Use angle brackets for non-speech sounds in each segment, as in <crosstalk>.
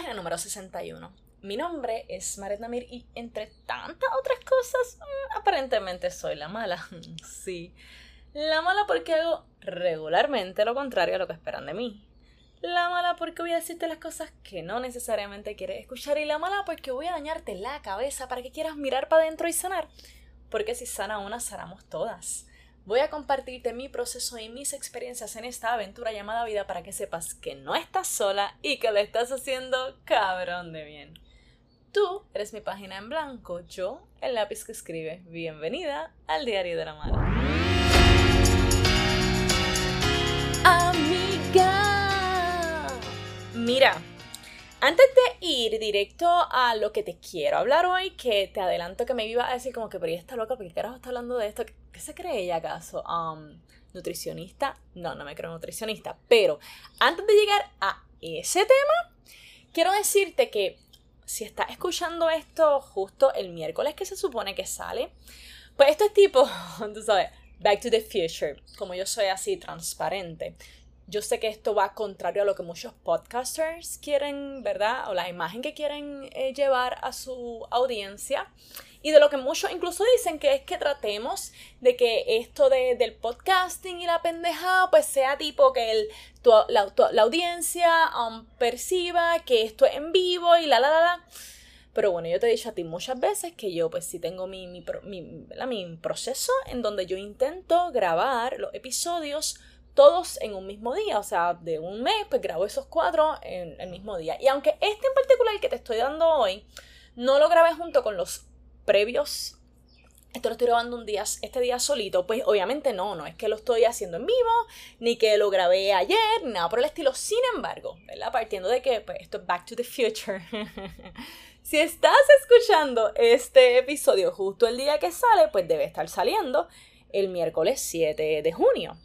página número 61. Mi nombre es Maret Namir y entre tantas otras cosas, mm, aparentemente soy la mala. <laughs> sí. La mala porque hago regularmente lo contrario a lo que esperan de mí. La mala porque voy a decirte las cosas que no necesariamente quieres escuchar. Y la mala porque voy a dañarte la cabeza para que quieras mirar para adentro y sanar. Porque si sana una, sanamos todas. Voy a compartirte mi proceso y mis experiencias en esta aventura llamada vida para que sepas que no estás sola y que lo estás haciendo cabrón de bien. Tú eres mi página en blanco, yo el lápiz que escribe. Bienvenida al diario de la mala. Amiga. Mira, antes de ir directo a lo que te quiero hablar hoy, que te adelanto que me iba a decir como que, pero ella está loca, ¿por qué carajo está hablando de esto? ¿Qué, se cree ella acaso? Um, ¿Nutricionista? No, no me creo nutricionista. Pero antes de llegar a ese tema, quiero decirte que si estás escuchando esto justo el miércoles que se supone que sale, pues esto es tipo, <laughs> tú sabes, Back to the Future, como yo soy así transparente. Yo sé que esto va contrario a lo que muchos podcasters quieren, ¿verdad? O la imagen que quieren eh, llevar a su audiencia. Y de lo que muchos incluso dicen que es que tratemos de que esto de, del podcasting y la pendejada pues sea tipo que el, la, la, audiencia um, perciba que esto es en vivo y la la la la. Pero bueno, yo te he dicho a ti muchas veces que yo pues sí tengo mi, mi, mi, mi proceso en donde yo intento grabar los episodios todos en un mismo día, o sea, de un mes, pues grabo esos cuatro en el mismo día. Y aunque este en particular, que te estoy dando hoy, no lo grabé junto con los previos. Esto lo estoy grabando un día, este día solito, pues obviamente no, no es que lo estoy haciendo en vivo, ni que lo grabé ayer, nada por el estilo. Sin embargo, ¿verdad? Partiendo de que pues, esto es Back to the Future. <laughs> si estás escuchando este episodio justo el día que sale, pues debe estar saliendo el miércoles 7 de junio.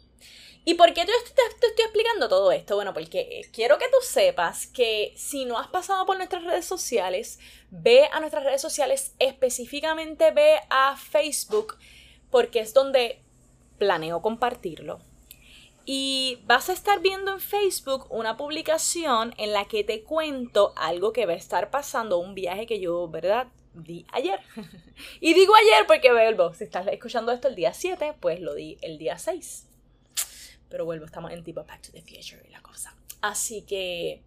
¿Y por qué te, te, estoy explicando todo esto? Bueno, porque eh, quiero que tú sepas que si no has pasado por nuestras redes sociales, ve a nuestras redes sociales, específicamente ve a Facebook, porque es donde planeo compartirlo. Y vas a estar viendo en Facebook una publicación en la que te cuento algo que va a estar pasando, un viaje que yo, ¿verdad? Di ayer. <laughs> y digo ayer porque, vuelvo, si estás escuchando esto el día 7, pues lo di el día 6. Pero vuelvo, estamos en tipo Back to the Future y la cosa. Así que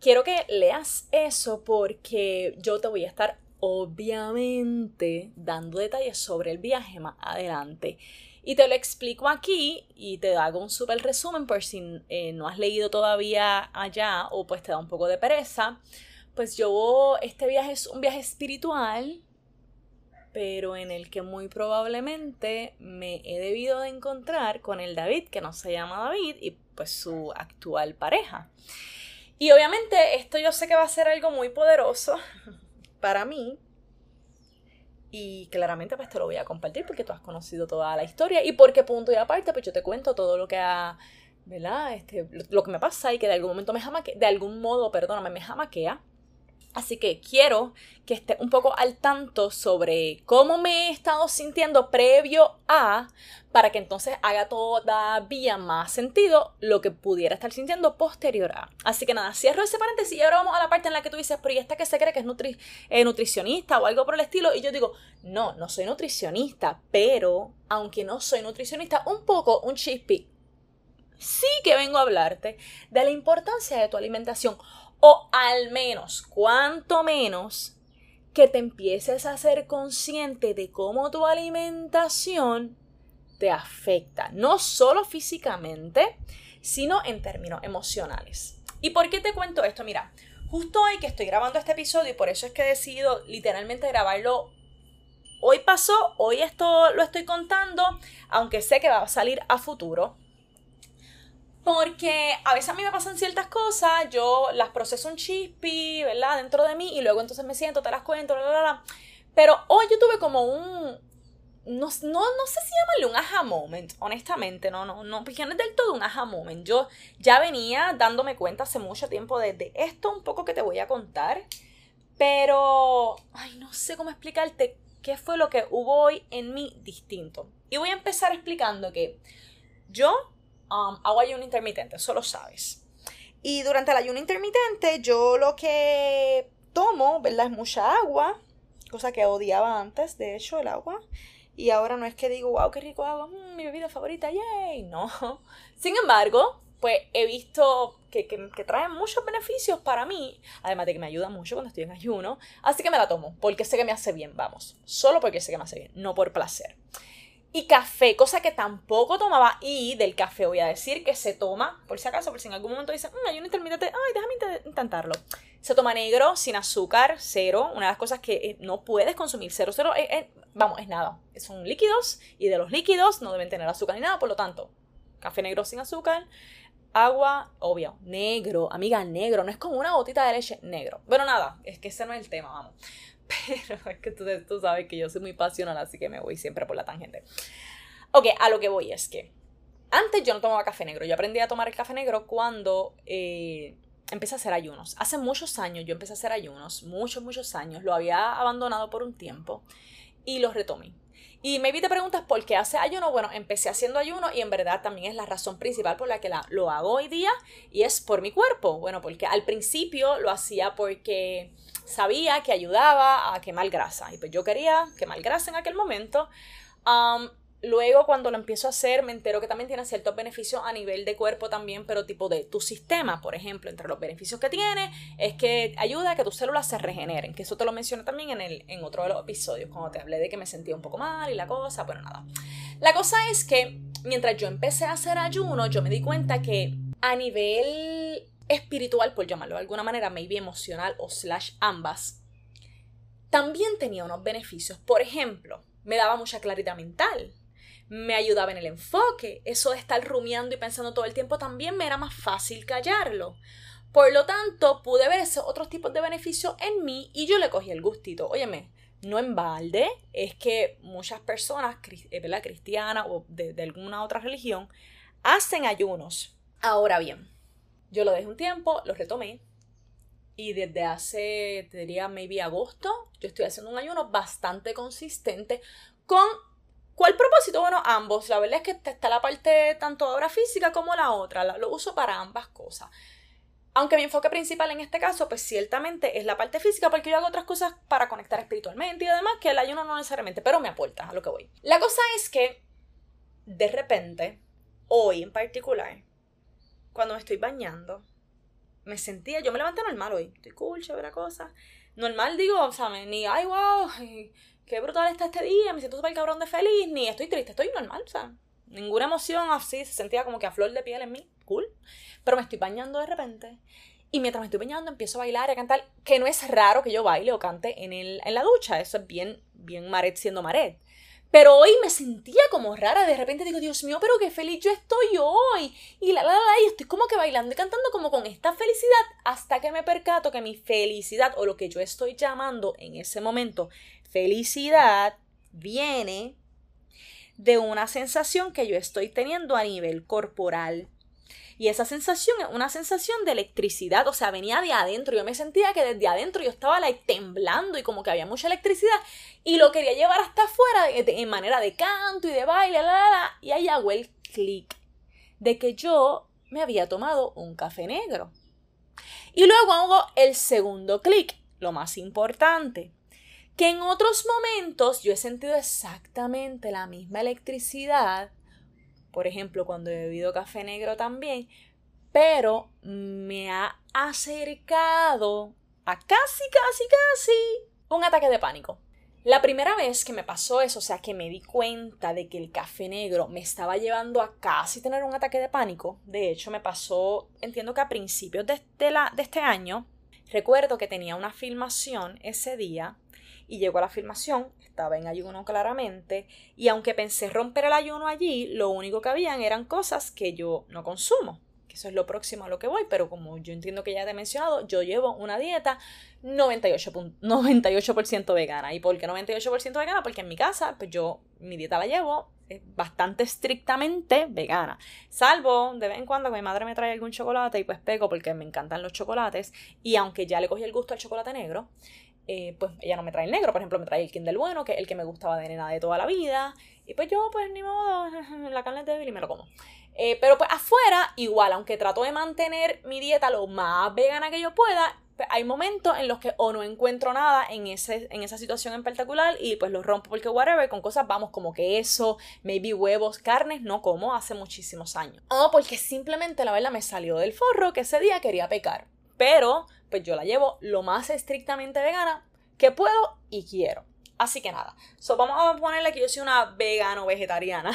quiero que leas eso porque yo te voy a estar obviamente dando detalles sobre el viaje más adelante. Y te lo explico aquí y te hago un súper resumen por si eh, no has leído todavía allá o pues te da un poco de pereza. Pues yo, este viaje es un viaje espiritual pero en el que muy probablemente me he debido de encontrar con el David, que no se llama David, y pues su actual pareja. Y obviamente esto yo sé que va a ser algo muy poderoso <laughs> para mí. Y claramente pues te lo voy a compartir porque tú has conocido toda la historia y porque punto y aparte pues yo te cuento todo lo que ha, ¿verdad? Este, lo, que me pasa y que de algún momento me jamaquea, de algún modo, perdóname, me jamaquea Así que quiero que esté un poco al tanto sobre cómo me he estado sintiendo previo a, para que entonces haga todavía más sentido lo que pudiera estar sintiendo posterior a. Así que nada, cierro ese paréntesis y ahora vamos a la parte en la que tú dices, pero ¿y esta que se cree que es eh, nutricionista o algo por el estilo? Y yo digo, no, no soy nutricionista, pero aunque no soy nutricionista, un poco, un chispi, sí que vengo a hablarte de la importancia de tu alimentación o al menos, cuanto menos, que te empieces a ser consciente de cómo tu alimentación te afecta, no solo físicamente, sino en términos emocionales. ¿Y por qué te cuento esto? Mira, justo hoy que estoy grabando este episodio y por eso es que he decidido literalmente grabarlo hoy pasó, hoy esto lo estoy contando, aunque sé que va a salir a futuro. Porque a veces a mí me pasan ciertas cosas, yo las proceso un chispi, ¿verdad? Dentro de mí y luego entonces me siento, te las cuento, la, la, la. Pero hoy yo tuve como un... No, no, sé si llamarle un aha moment, honestamente, no, no, no, porque no es del todo un aha moment. Yo ya venía dándome cuenta hace mucho tiempo de, de esto un poco que te voy a contar, pero, ay, no sé cómo explicarte qué fue lo que hubo hoy en mí distinto. Y voy a empezar explicando que yo um, hago un intermitente, eso lo sabes. Y durante el ayuno intermitente yo lo que tomo, ¿verdad? Es mucha agua, cosa que odiaba antes, de hecho, el agua. Y ahora no es que digo, wow, qué rico agua, mm, mi bebida favorita, yay, no. <laughs> Sin embargo, pues he visto que, que, que trae muchos beneficios para mí, además de que me ayuda mucho cuando estoy en ayuno, así que me la tomo, porque sé que me hace bien, vamos, solo porque sé que me hace bien, no por placer. Y café, cosa que tampoco tomaba, y del café voy a decir que se toma, por si acaso, por si en algún momento dicen, mmm, ayuno intermitente, ay, déjame intentarlo. Se toma negro, sin azúcar, cero, una de las cosas que eh, no puedes consumir, cero, cero, eh, eh, vamos, es nada, son líquidos, y de los líquidos no deben tener azúcar ni nada, por lo tanto, café negro sin azúcar, agua, obvio, negro, amiga, negro, no es como una gotita de leche, negro. Bueno, nada, es que ese no es el tema, vamos. Pero es que tú, sabes que yo soy muy pasional, así que me voy siempre por la tangente. Ok, a lo que voy es que antes yo no tomaba café negro, yo aprendí a tomar el café negro cuando eh, empecé a hacer ayunos. Hace muchos años yo empecé a hacer ayunos, muchos, muchos años, lo había abandonado por un tiempo y lo retomé. Y maybe te preguntas por qué hace ayuno. Bueno, empecé haciendo ayuno y en verdad también es la razón principal por la que lo hago hoy día y es por mi cuerpo. Bueno, porque al principio lo hacía porque sabía que ayudaba a quemar grasa y pues yo quería quemar grasa en aquel momento. Luego, cuando lo empiezo a hacer, me entero que también tiene ciertos beneficios a nivel de cuerpo también, pero tipo de tu sistema, por ejemplo. Entre los beneficios que tiene es que ayuda a que tus células se regeneren, que eso te lo mencioné también en, el, en otro de los episodios, cuando te hablé de que me sentía un poco mal y la cosa, pero nada. La cosa es que mientras yo empecé a hacer ayuno, yo me di cuenta que a nivel espiritual, por llamarlo de alguna manera, maybe emocional o slash ambas, también tenía unos beneficios. Por ejemplo, me daba mucha claridad mental me ayudaba en el enfoque. Eso de estar rumiando y pensando todo el tiempo también me era más fácil callarlo. Por lo tanto, pude ver esos otros tipos de beneficios en mí y yo le cogí el gustito. Óyeme, no en balde, es que muchas personas, eh, ¿verdad? cristianas o de, de alguna otra religión, hacen ayunos. Ahora bien, yo lo dejé un tiempo, lo retomé, y desde hace, te diría, maybe agosto, yo estoy haciendo un ayuno bastante consistente con ¿Cuál propósito? Bueno, ambos. La verdad es que está la parte tanto de obra física como la otra. Lo uso para ambas cosas. Aunque mi enfoque principal en este caso, pues ciertamente es la parte física, porque yo hago otras cosas para conectar espiritualmente y además que el ayuno no necesariamente, pero me aporta a lo que voy. La cosa es que, de repente, hoy en particular, cuando me estoy bañando, me sentía, yo me levanté normal hoy, estoy cool, chévere cosa. Normal digo, o sea, ni, ay, wow, qué brutal está este día, me siento súper cabrón de feliz, ni estoy triste, estoy normal, o sea, ninguna emoción así, se sentía como que a flor de piel en mí, cool. Pero me estoy bañando de repente y mientras me estoy bañando empiezo a bailar y a cantar, que no es raro que yo baile o cante en, el, en la ducha, eso es bien, bien Maret siendo Maret. Pero hoy me sentía como rara, de repente digo, Dios mío, pero qué feliz yo estoy hoy. Y la, la, la, y estoy como que bailando y cantando como con esta felicidad hasta que me percato que mi felicidad o lo que yo estoy llamando en ese momento felicidad viene de una sensación que yo estoy teniendo a nivel corporal. Y esa sensación es una sensación de electricidad, o sea, venía de adentro. Yo me sentía que desde adentro yo estaba like, temblando y como que había mucha electricidad y lo quería llevar hasta afuera en manera de canto y de baile, la, la, la, y ahí hago el clic de que yo me había tomado un café negro. Y luego hago el segundo clic, lo más importante que en otros momentos yo he sentido exactamente la misma electricidad, por ejemplo, cuando he bebido café negro también, pero me ha acercado a casi, casi, casi un ataque de pánico. La primera vez que me pasó eso, o sea, que me di cuenta de que el café negro me estaba llevando a casi tener un ataque de pánico, de hecho me pasó, entiendo que a principios de, la, de este año, recuerdo que tenía una filmación ese día y llegó a la filmación, estaba en ayuno claramente, y aunque pensé romper el ayuno allí, lo único que habían eran cosas que yo no consumo, que eso es lo próximo a lo que voy, pero como yo entiendo que ya te he mencionado, yo llevo una dieta 98%, 98 vegana. ¿Y por qué 98% vegana? Porque en mi casa, pues yo mi dieta la llevo bastante estrictamente vegana. Salvo de vez en cuando que mi madre me trae algún chocolate y pues pego porque me encantan los chocolates. Y aunque ya le cogí el gusto al chocolate negro, eh, pues ella no me trae el negro, por ejemplo, me trae el Kindle bueno, que es el que me gustaba de nena de toda la vida. Y pues yo, pues ni modo, <laughs> la carne es débil y me lo como. Eh, pero pues afuera, igual, aunque trato de mantener mi dieta lo más vegana que yo pueda, hay momentos en los que o no encuentro nada en, ese, en esa situación en particular y pues lo rompo porque whatever, con cosas vamos como queso, maybe huevos, carnes, no como hace muchísimos años. O porque simplemente la verdad me salió del forro que ese día quería pecar. Pero pues yo la llevo lo más estrictamente vegana que puedo y quiero. Así que nada, so, vamos a ponerle que yo soy una vegano vegetariana.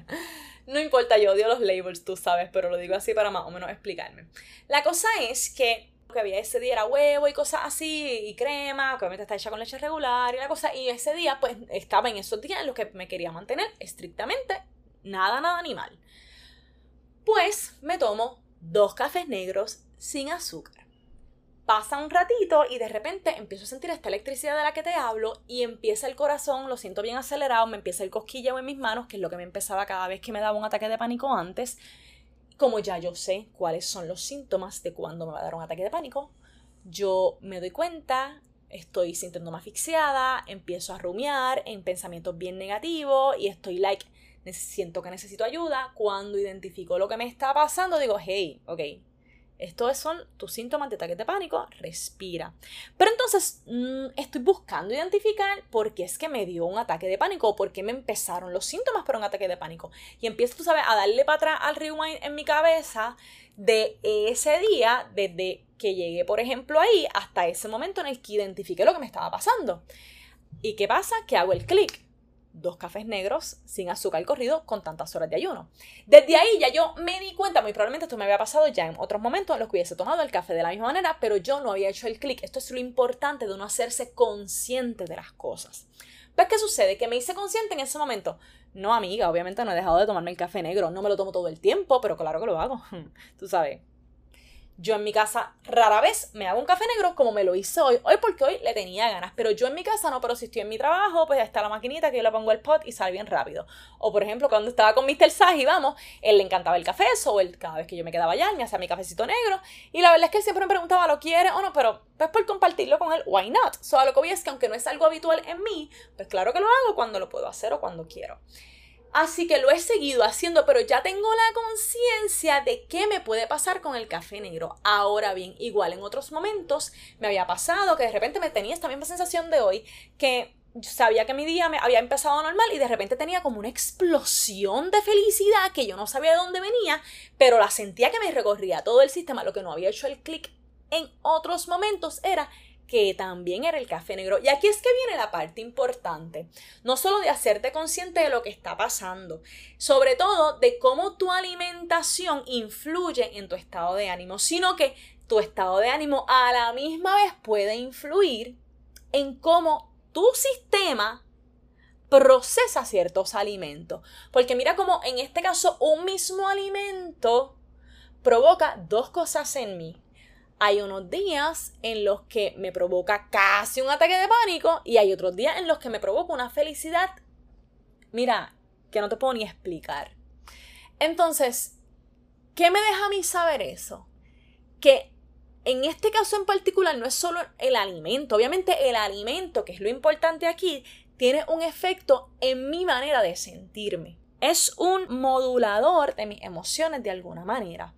<laughs> no importa, yo odio los labels, tú sabes, pero lo digo así para más o menos explicarme. La cosa es que que había ese día era huevo y cosas así, y crema, que obviamente está hecha con leche regular y la cosa, y ese día pues estaba en esos días en los que me quería mantener estrictamente nada, nada animal. Pues me tomo dos cafés negros sin azúcar. Pasa un ratito y de repente empiezo a sentir esta electricidad de la que te hablo y empieza el corazón, lo siento bien acelerado, me empieza el cosquilleo en mis manos, que es lo que me empezaba cada vez que me daba un ataque de pánico antes. Como ya yo sé cuáles son los síntomas de cuando me va a dar un ataque de pánico, yo me doy cuenta, estoy sintiéndome asfixiada, empiezo a rumiar en pensamientos bien negativos y estoy like, siento que necesito ayuda. Cuando identifico lo que me está pasando, digo, hey, ok, estos son tus síntomas de ataque de pánico, respira. Pero entonces mm, estoy buscando identificar por qué es que me dio un ataque de pánico o por qué me empezaron los síntomas para un ataque de pánico. Y empiezo, tú sabes, a darle para atrás al rewind en mi cabeza de ese día, desde que llegué, por ejemplo, ahí, hasta ese momento en el que identifiqué lo que me estaba pasando. ¿Y qué pasa? Que hago el clic dos cafés negros sin azúcar corrido con tantas horas de ayuno. Desde ahí ya yo me di cuenta, muy probablemente esto me había pasado ya en otros momentos en los que hubiese tomado el café de la misma manera, pero yo no había hecho el clic. Esto es lo importante de uno hacerse consciente de las cosas. ¿Ves qué sucede? Que me hice consciente en ese momento. No, amiga, obviamente no he dejado de tomarme el café negro, no me lo tomo todo el tiempo, pero claro que lo hago. <laughs> Tú sabes, yo en mi casa rara vez me hago un café negro como me lo hice hoy. Hoy porque hoy le tenía ganas. Pero yo en mi casa no, pero si estoy en mi trabajo, pues está la maquinita que yo le pongo el pot y sale bien rápido. O por ejemplo, cuando estaba con Mr. Saji, vamos, él le encantaba el café, o él cada vez que yo me quedaba allá, me hacía mi cafecito negro. Y la verdad es que él siempre me preguntaba, ¿lo quiere o no? Pero pues por compartirlo con él, why not? So lo que voy es que aunque no es algo habitual en mí, pues claro que lo hago cuando lo puedo hacer o cuando quiero. Así que lo he seguido haciendo, pero ya tengo la conciencia de qué me puede pasar con el café negro. Ahora bien, igual en otros momentos me había pasado que de repente me tenía esta misma sensación de hoy, que sabía que mi día me había empezado normal y de repente tenía como una explosión de felicidad que yo no sabía de dónde venía, pero la sentía que me recorría todo el sistema. Lo que no había hecho el clic en otros momentos era que también era el café negro. Y aquí es que viene la parte importante, no solo de hacerte consciente de lo que está pasando, sobre todo de cómo tu alimentación influye en tu estado de ánimo, sino que tu estado de ánimo a la misma vez puede influir en cómo tu sistema procesa ciertos alimentos. Porque mira cómo en este caso un mismo alimento provoca dos cosas en mí hay unos días en los que me provoca casi un ataque de pánico y hay otros días en los que me provoca una felicidad, mira, que no te puedo ni explicar. Entonces, ¿qué me deja a mí saber eso? Que en este caso en particular no es solo el alimento, obviamente el alimento, que es lo importante aquí, tiene un efecto en mi manera de sentirme. Es un modulador de mis emociones de alguna manera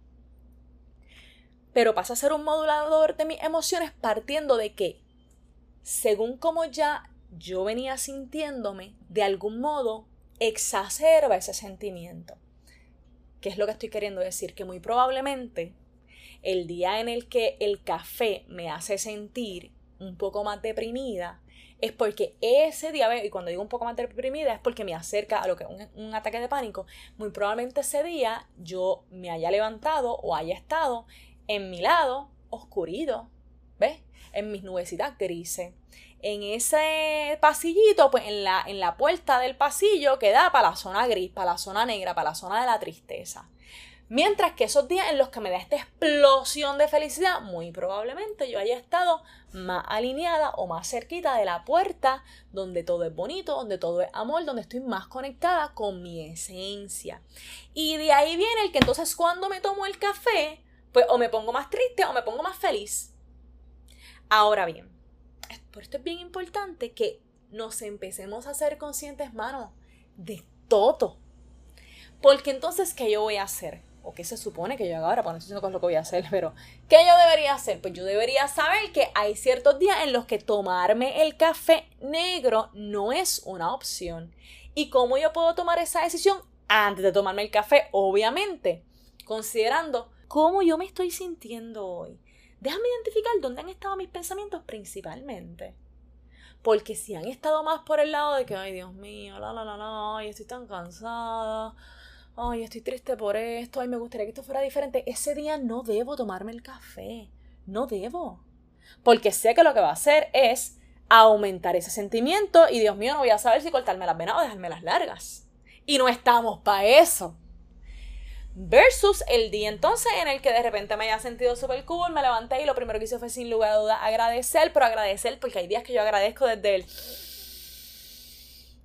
pero pasa a ser un modulador de mis emociones partiendo de que, según como ya yo venía sintiéndome, de algún modo exacerba ese sentimiento. ¿Qué es lo que estoy queriendo decir? Que muy probablemente el día en el que el café me hace sentir un poco más deprimida, es porque ese día, y cuando digo un poco más deprimida, es porque me acerca a lo que es un, un, ataque de pánico. Muy probablemente ese día yo me haya levantado o haya estado en mi lado oscurito, ¿ves? En mis nubecitas grises. En ese pasillito, pues en la, en la puerta del pasillo que da para la zona gris, para la zona negra, para la zona de la tristeza. Mientras que esos días en los que me da esta explosión de felicidad, muy probablemente yo haya estado más alineada o más cerquita de la puerta donde todo es bonito, donde todo es amor, donde estoy más conectada con mi esencia. Y de ahí viene el que entonces cuando me tomo el café, pues o me pongo más triste o me pongo más feliz. Ahora bien, por esto es bien importante que nos empecemos a ser conscientes, mano, de todo. Porque entonces, ¿qué yo voy a hacer? ¿O qué se supone que yo haga ahora? Pues no estoy diciendo lo que voy a hacer, pero ¿qué yo debería hacer? Pues yo debería saber que hay ciertos días en los que tomarme el café negro no es una opción. ¿Y cómo yo puedo tomar esa decisión antes de tomarme el café? Obviamente, considerando cómo yo me estoy sintiendo hoy. Déjame identificar dónde han estado mis pensamientos principalmente. Porque si han estado más por el lado de que, ay Dios mío, la la la la, ay, estoy tan cansada, ay, estoy triste por esto, ay, me gustaría que esto fuera diferente, ese día no debo tomarme el café. No debo. Porque sé que lo que va a hacer es aumentar ese sentimiento y Dios mío, no voy a saber si cortarme las venas o dejarme las largas. Y no estamos para eso. Versus el día entonces en el que de repente me haya sentido súper cool, me levanté y lo primero que hice fue sin lugar a dudas agradecer, pero agradecer porque hay días que yo agradezco desde el...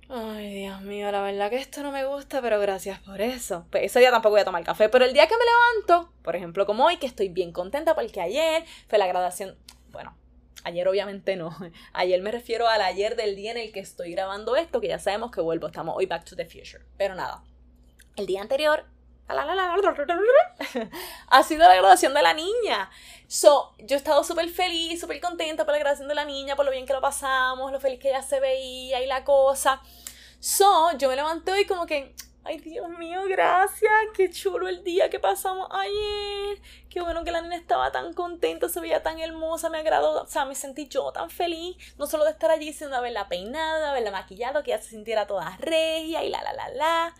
Ay, Dios mío, la verdad que esto no me gusta, pero gracias por eso. Pues ese día tampoco voy a tomar café, pero el día que me levanto, por ejemplo como hoy, que estoy bien contenta porque ayer fue la graduación, bueno, Ayer obviamente no. <laughs> Ayer me refiero al ayer del día en el que estoy grabando esto, que ya sabemos que vuelvo, estamos hoy back to the future. Pero nada, el día anterior ha sido la graduación de la niña. So, yo he estado súper feliz, súper contenta por la graduación de la niña, por lo bien que lo pasamos, lo feliz que ella se veía y la cosa. So, yo me levanté hoy como que, ay Dios mío, gracias, qué chulo el día que pasamos ayer. Qué bueno que la niña estaba tan contenta, se veía tan hermosa, me agradó, o sea, me sentí yo tan feliz, no solo de estar allí, sino de haberla peinado, de haberla maquillado, que ella se sintiera toda regia y la la la la.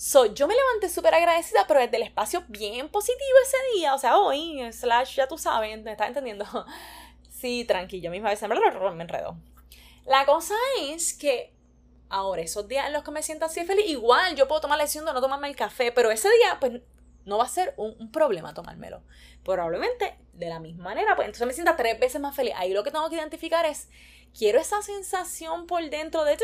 So, yo me levanté súper agradecida, pero desde el espacio bien positivo ese día, o sea, hoy, slash, ya tú sabes, ¿me estás entendiendo? <laughs> sí, tranquilo, misma vez me enredo. La cosa es que ahora, esos días en los que me siento así feliz, igual yo puedo tomar la decisión de no tomarme el café, pero ese día, pues, no va a ser un, un, problema tomármelo. Probablemente, de la misma manera, pues entonces me sienta tres veces más feliz. Ahí lo que tengo que identificar es, ¿quiero esa sensación por dentro de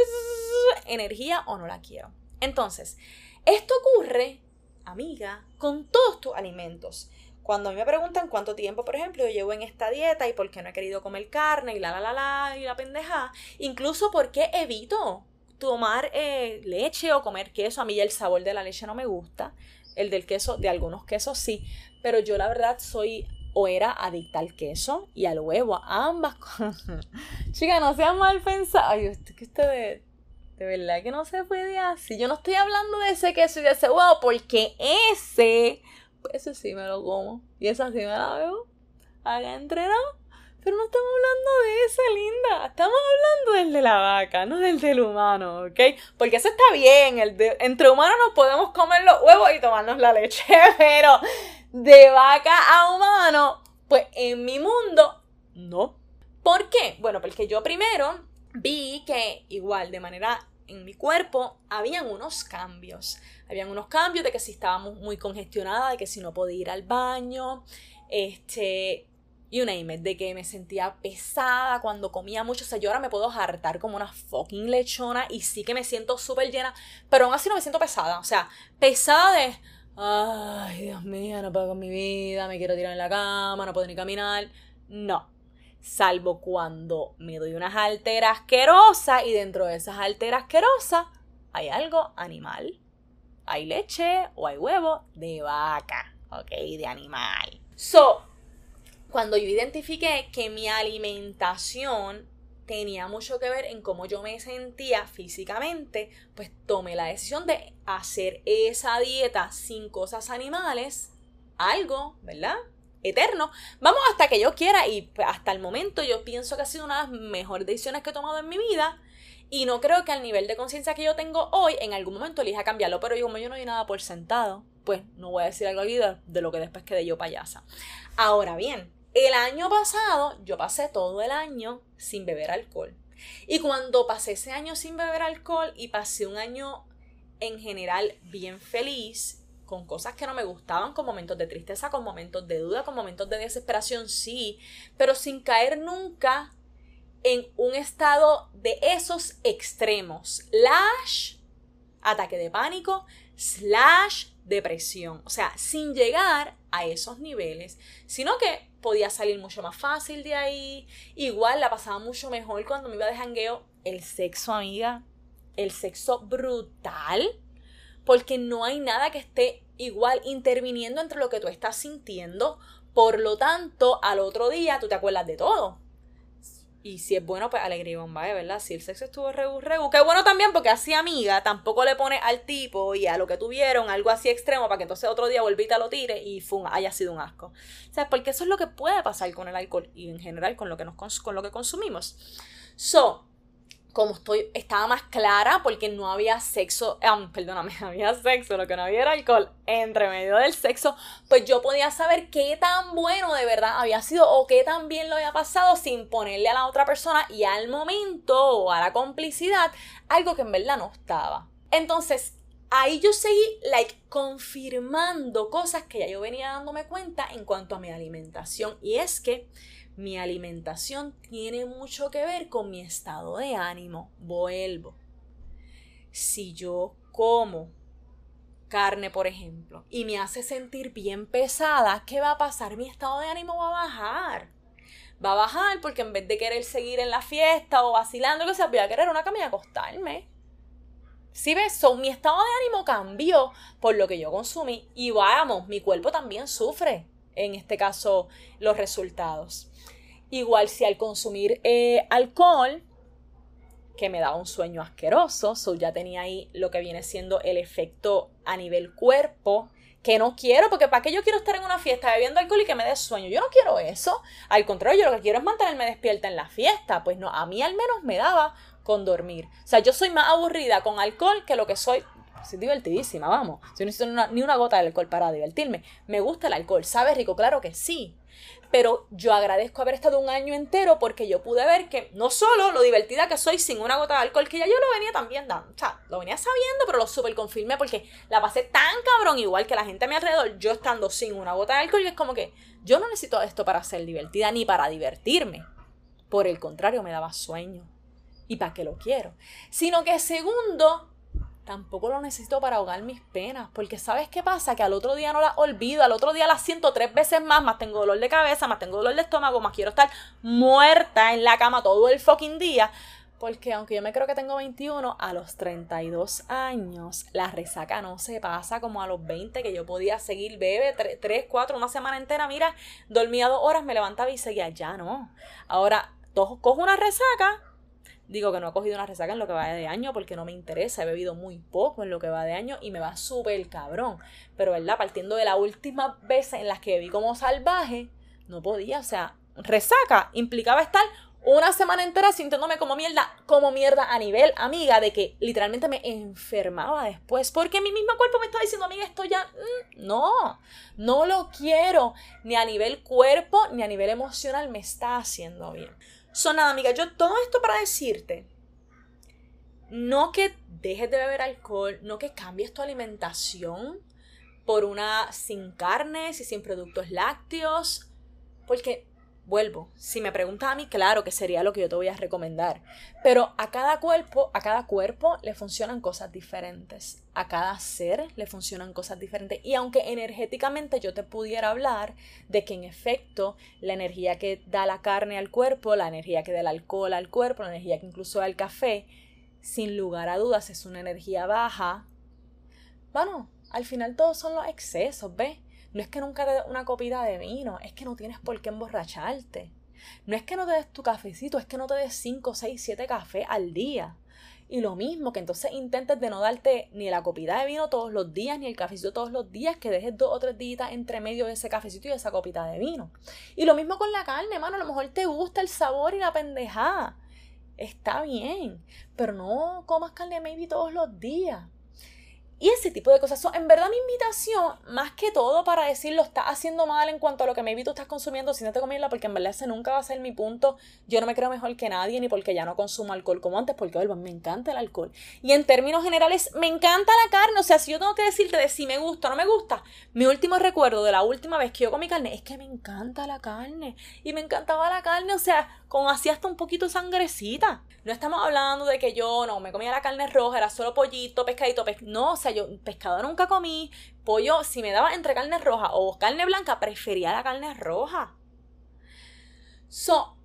energía o no la quiero? Entonces, esto ocurre, amiga, con todos tus alimentos. Cuando a mí me preguntan cuánto tiempo, por ejemplo, yo llevo en esta dieta y por qué no he querido comer carne y la la la la y la pendeja, incluso por qué evito tomar eh, leche o comer queso. A mí el sabor de la leche no me gusta. El del queso, de algunos quesos sí. Pero yo la verdad soy o era adicta al queso y al huevo, a ambas <laughs> cosas. Chica, no sean mal pensados. Ay, que ustedes de verdad que no se puede así. Yo no estoy hablando de ese queso y de ese huevo, porque ese, pues ese sí me lo como. Y esa sí me la veo. Haga entrenado. Pero no estamos hablando de ese, linda. Estamos hablando del de la vaca, no del del humano, ¿ok? Porque eso está bien. El de, entre humanos nos podemos comer los huevos y tomarnos la leche. <laughs> Pero de vaca a humano, pues en mi mundo, no. ¿Por qué? Bueno, porque yo primero vi que igual de manera en mi cuerpo habían unos cambios. Habían unos cambios de que si estaba muy congestionada, de que si no podía ir al baño, este, you name it, de que me sentía pesada cuando comía mucho. O sea, yo ahora me puedo hartar como una fucking lechona y sí que me siento súper llena, pero aún así no me siento pesada. O sea, pesada de, ay, Dios mío, no puedo con mi vida, me quiero tirar en la cama, no puedo ni caminar. No, salvo cuando me doy unas alteras asquerosas y dentro de esas alteras asquerosas hay algo animal. Hay leche o hay huevo de vaca, ¿ok? De animal. So, cuando yo identifiqué que mi alimentación tenía mucho que ver en cómo yo me sentía físicamente, pues tomé la decisión de hacer esa dieta sin cosas animales, algo, ¿verdad? Eterno. Vamos hasta que yo quiera y hasta el momento yo pienso que ha sido una de las mejores decisiones que he tomado en mi vida. Y no creo que al nivel de conciencia que yo tengo hoy, en algún momento elija cambiarlo. Pero yo, como yo no doy nada por sentado, pues no voy a decir algo aquí de, de lo que después quedé yo payasa. Ahora bien, el año pasado yo pasé todo el año sin beber alcohol. Y cuando pasé ese año sin beber alcohol y pasé un año en general bien feliz, con cosas que no me gustaban, con momentos de tristeza, con momentos de duda, con momentos de desesperación, sí, pero sin caer nunca en un estado de esos extremos. Slash ataque de pánico, slash depresión. O sea, sin llegar a esos niveles, sino que podía salir mucho más fácil de ahí. Igual la pasaba mucho mejor cuando me iba de jangueo. El sexo, amiga, el sexo brutal, porque no hay nada que esté igual interviniendo entre lo que tú estás sintiendo. Por lo tanto, al otro día tú te acuerdas de todo. Y si es bueno, pues alegría y ¿verdad? Si el sexo estuvo regu, regu. Qué bueno también porque así, amiga, tampoco le pone al tipo y a lo que tuvieron algo así extremo para que entonces otro día volvita lo tire y fun, haya sido un asco. O porque eso es lo que puede pasar con el alcohol y en general con lo que, nos, con lo que consumimos. So, como estoy, estaba más clara porque no había sexo, um, perdóname, <laughs> había sexo, lo que no había era alcohol entre medio del sexo, pues yo podía saber qué tan bueno de verdad había sido o qué tan bien lo había pasado sin ponerle a la otra persona y al momento o a la complicidad algo que en verdad no estaba. Entonces, ahí yo seguí, like, confirmando cosas que ya yo venía dándome cuenta en cuanto a mi alimentación y es que mi alimentación tiene mucho que ver con mi estado de ánimo. Vuelvo. Si yo como carne, por ejemplo, y me hace sentir bien pesada, ¿qué va a pasar? Mi estado de ánimo va a bajar. Va a bajar porque en vez de querer seguir en la fiesta o vacilando, que sea, voy a querer una cama y acostarme. Si ves, so, mi estado de ánimo cambió por lo que yo consumí y vamos, mi cuerpo también sufre en este caso los resultados. Igual si al consumir eh, alcohol, que me daba un sueño asqueroso, so ya tenía ahí lo que viene siendo el efecto a nivel cuerpo, que no quiero, porque ¿para qué yo quiero estar en una fiesta bebiendo alcohol y que me dé sueño? Yo no quiero eso. Al contrario, yo lo que quiero es mantenerme despierta en la fiesta. Pues no, a mí al menos me daba con dormir. O sea, yo soy más aburrida con alcohol que lo que soy soy divertidísima, vamos. Yo no necesito ni una gota de alcohol para divertirme. Me gusta el alcohol, ¿sabe rico? Claro que sí. Pero yo agradezco haber estado un año entero porque yo pude ver que no solo lo divertida que soy sin una gota de alcohol, que ya yo lo venía también dando. O sea, lo venía sabiendo, pero lo super confirmé porque la pasé tan cabrón, igual que la gente a mi alrededor, yo estando sin una gota de alcohol, y es como que yo no necesito esto para ser divertida ni para divertirme. Por el contrario, me daba sueño. ¿Y para qué lo quiero? Sino que segundo, tampoco lo necesito para ahogar mis penas, porque ¿sabes qué pasa? Que al otro día no las olvido, al otro día las siento tres veces más, más tengo dolor de cabeza, más tengo dolor de estómago, más quiero estar muerta en la cama todo el fucking día. Porque aunque yo me creo que tengo 21, a los 32 años la resaca no se pasa como a los 20 que yo podía seguir bebé 3, 4, una semana entera, mira, dormía dos horas, me levantaba y seguía, ya no. Ahora, cojo una resaca, Digo que no he cogido una resaca en lo que va de año porque no me interesa, he bebido muy poco en lo que va de año y me va súper cabrón. Pero, ¿verdad? Partiendo de la última vez en las que bebí como salvaje, no podía, o sea, resaca implicaba estar una semana entera sintiéndome como mierda, como mierda a nivel amiga, de que literalmente me enfermaba después, porque mi mismo cuerpo me estaba diciendo, amiga, esto ya, mm, no, no lo quiero, ni a nivel cuerpo, ni a nivel emocional me está haciendo bien. Son nada, amiga, yo todo esto para decirte, no que dejes de beber alcohol, no que cambies tu alimentación por una sin carnes y sin productos lácteos, porque Vuelvo, si me preguntas a mí, claro que sería lo que yo te voy a recomendar. Pero a cada cuerpo, a cada cuerpo le funcionan cosas diferentes. A cada ser le funcionan cosas diferentes. Y aunque energéticamente yo te pudiera hablar de que en efecto la energía que da la carne al cuerpo, la energía que da el alcohol al cuerpo, la energía que incluso da el café, sin lugar a dudas es una energía baja. Bueno, al final todos son los excesos, ¿ves? No es que nunca te des una copita de vino, es que no tienes por qué emborracharte. No es que no te des tu cafecito, es que no te des 5, 6, 7 cafés al día. Y lo mismo, que entonces intentes de no darte ni la copita de vino todos los días, ni el cafecito todos los días, que dejes dos o tres días entre medio de ese cafecito y esa copita de vino. Y lo mismo con la carne, mano, a lo mejor te gusta el sabor y la pendejada. Está bien, pero no comas carne maybe todos los días. Y ese tipo de cosas son, en verdad, mi invitación, más que todo para decir lo estás haciendo mal en cuanto a lo que maybe tú estás consumiendo, si no te comienza, porque en verdad ese nunca va a ser mi punto. Yo no me creo mejor que nadie, ni porque ya no consumo alcohol como antes, porque oye, me encanta el alcohol. Y en términos generales, me encanta la carne. O sea, si yo tengo que decirte de si me gusta o no me gusta, mi último recuerdo de la última vez que yo comí carne es que me encanta la carne. Y me encantaba la carne, o sea, con así hasta un poquito sangrecita. No estamos hablando de que yo no me comía la carne roja, era solo pollito, pescadito, pes no, sea, yo pescado nunca comí, pollo, si me daba entre carne roja o carne blanca, prefería la carne roja. So,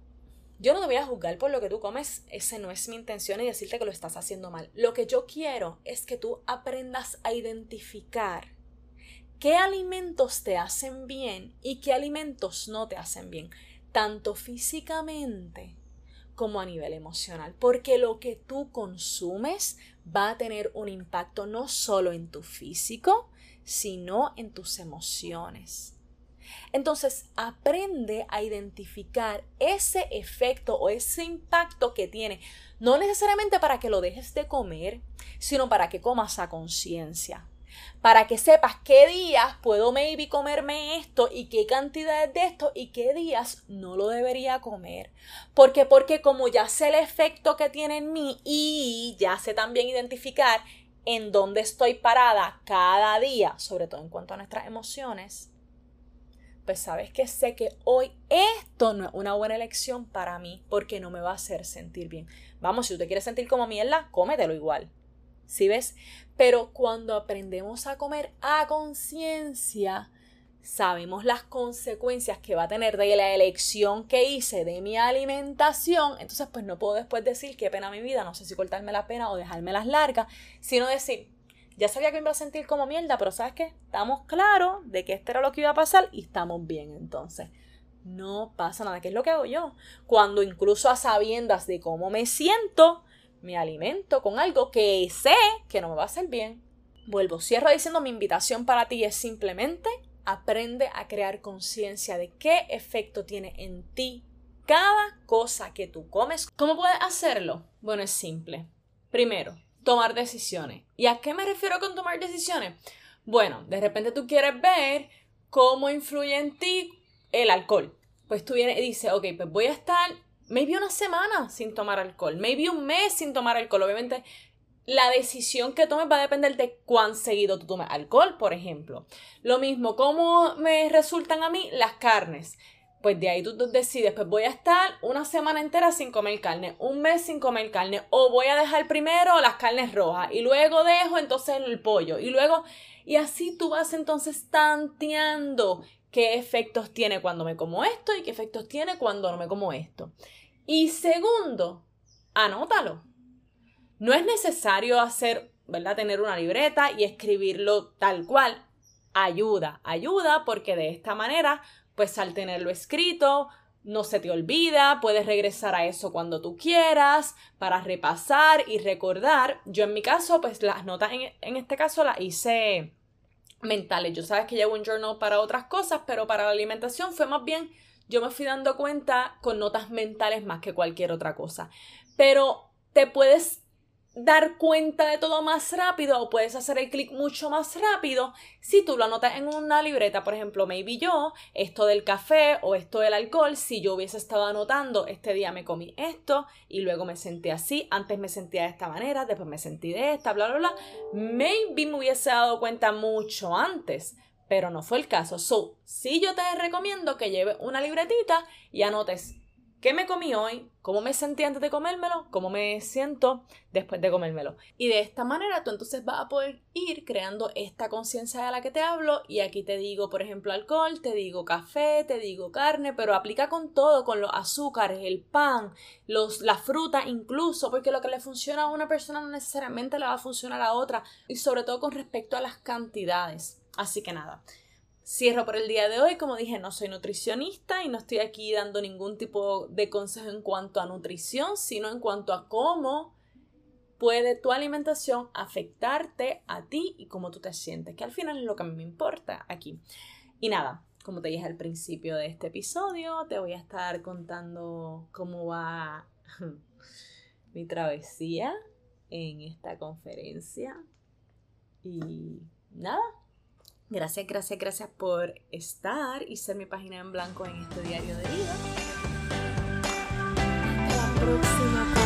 yo no te voy a juzgar por lo que tú comes, esa no es mi intención y decirte que lo estás haciendo mal. Lo que yo quiero es que tú aprendas a identificar qué alimentos te hacen bien y qué alimentos no te hacen bien, tanto físicamente como a nivel emocional, porque lo que tú consumes va a tener un impacto no solo en tu físico, sino en tus emociones. Entonces, aprende a identificar ese efecto o ese impacto que tiene, no necesariamente para que lo dejes de comer, sino para que comas a conciencia. Para que sepas qué días puedo maybe comerme esto y qué cantidades de esto y qué días no lo debería comer. Porque porque como ya sé el efecto que tiene en mí y ya sé también identificar en dónde estoy parada cada día, sobre todo en cuanto a nuestras emociones, pues sabes que sé que hoy esto no es una buena elección para mí porque no me va a hacer sentir bien. Vamos, si tú te quieres sentir como mierda, cómetelo igual. ¿Sí ves? Pero cuando aprendemos a comer a conciencia, sabemos las consecuencias que va a tener de la elección que hice de mi alimentación, entonces pues no puedo después decir qué pena mi vida, no sé si cortarme la pena o dejarme las largas, sino decir, ya sabía que me iba a sentir como mierda, pero ¿sabes qué? Estamos claros de que esto era lo que iba a pasar y estamos bien entonces. No pasa nada, ¿qué es lo que hago yo? Cuando incluso a sabiendas de cómo me siento, me alimento con algo que sé que no me va a hacer bien. Vuelvo, cierro diciendo mi invitación para ti es simplemente aprende a crear conciencia de qué efecto tiene en ti cada cosa que tú comes. ¿Cómo puedes hacerlo? Bueno, es simple. Primero, tomar decisiones. ¿Y a qué me refiero con tomar decisiones? Bueno, de repente tú quieres ver cómo influye en ti el alcohol. Pues tú vienes y dices, ok, pues voy a estar maybe una semana sin tomar alcohol, maybe un mes sin tomar alcohol. Obviamente, la decisión que tomes va a depender de cuán seguido tú tomes alcohol, por ejemplo. Lo mismo, cómo me resultan a mí las carnes pues de ahí tú, decides, pues voy a estar una semana entera sin comer carne, un mes sin comer carne, o voy a dejar primero las carnes rojas y luego dejo entonces el pollo y luego, y así tú vas entonces tanteando qué efectos tiene cuando me como esto y qué efectos tiene cuando no me como esto. Y segundo, anótalo. No es necesario hacer, ¿verdad? Tener una libreta y escribirlo tal cual. Ayuda, ayuda porque de esta manera pues al tenerlo escrito, no se te olvida, puedes regresar a eso cuando tú quieras, para repasar y recordar. Yo en mi caso, pues las notas en, este caso las hice mentales. Yo sabes que llevo un journal para otras cosas, pero para la alimentación fue más bien, yo me fui dando cuenta con notas mentales más que cualquier otra cosa. Pero te puedes dar cuenta de todo más rápido o puedes hacer el clic mucho más rápido si tú lo anotas en una libreta, por ejemplo, maybe yo, esto del café o esto del alcohol, si yo hubiese estado anotando, este día me comí esto y luego me sentí así, antes me sentía de esta manera, después me sentí de esta, bla, bla, bla, maybe me hubiese dado cuenta mucho antes. Pero no fue el caso. So, sí yo te recomiendo que lleves una libretita y anotes ¿Qué me comí hoy? ¿Cómo me sentí antes de comérmelo? ¿Cómo me siento después de comérmelo? Y de esta manera tú entonces vas a poder ir creando esta conciencia de la que te hablo y aquí te digo, por ejemplo, alcohol, te digo café, te digo carne, pero aplica con todo, con los azúcares, el pan, los, la fruta incluso, porque lo que le funciona a una persona no necesariamente le va a funcionar a otra y sobre todo con respecto a las cantidades. Así que nada, Cierro por el día de hoy. Como dije, no soy nutricionista y no estoy aquí dando ningún tipo de consejo en cuanto a nutrición, sino en cuanto a cómo puede tu alimentación afectarte a ti y cómo tú te sientes, que al final es lo que a mí me importa aquí. Y nada, como te dije al principio de este episodio, te voy a estar contando cómo va <laughs> mi travesía en esta conferencia. Y nada, Gracias, gracias, gracias por estar y ser mi página en blanco en este diario de vida. La próxima.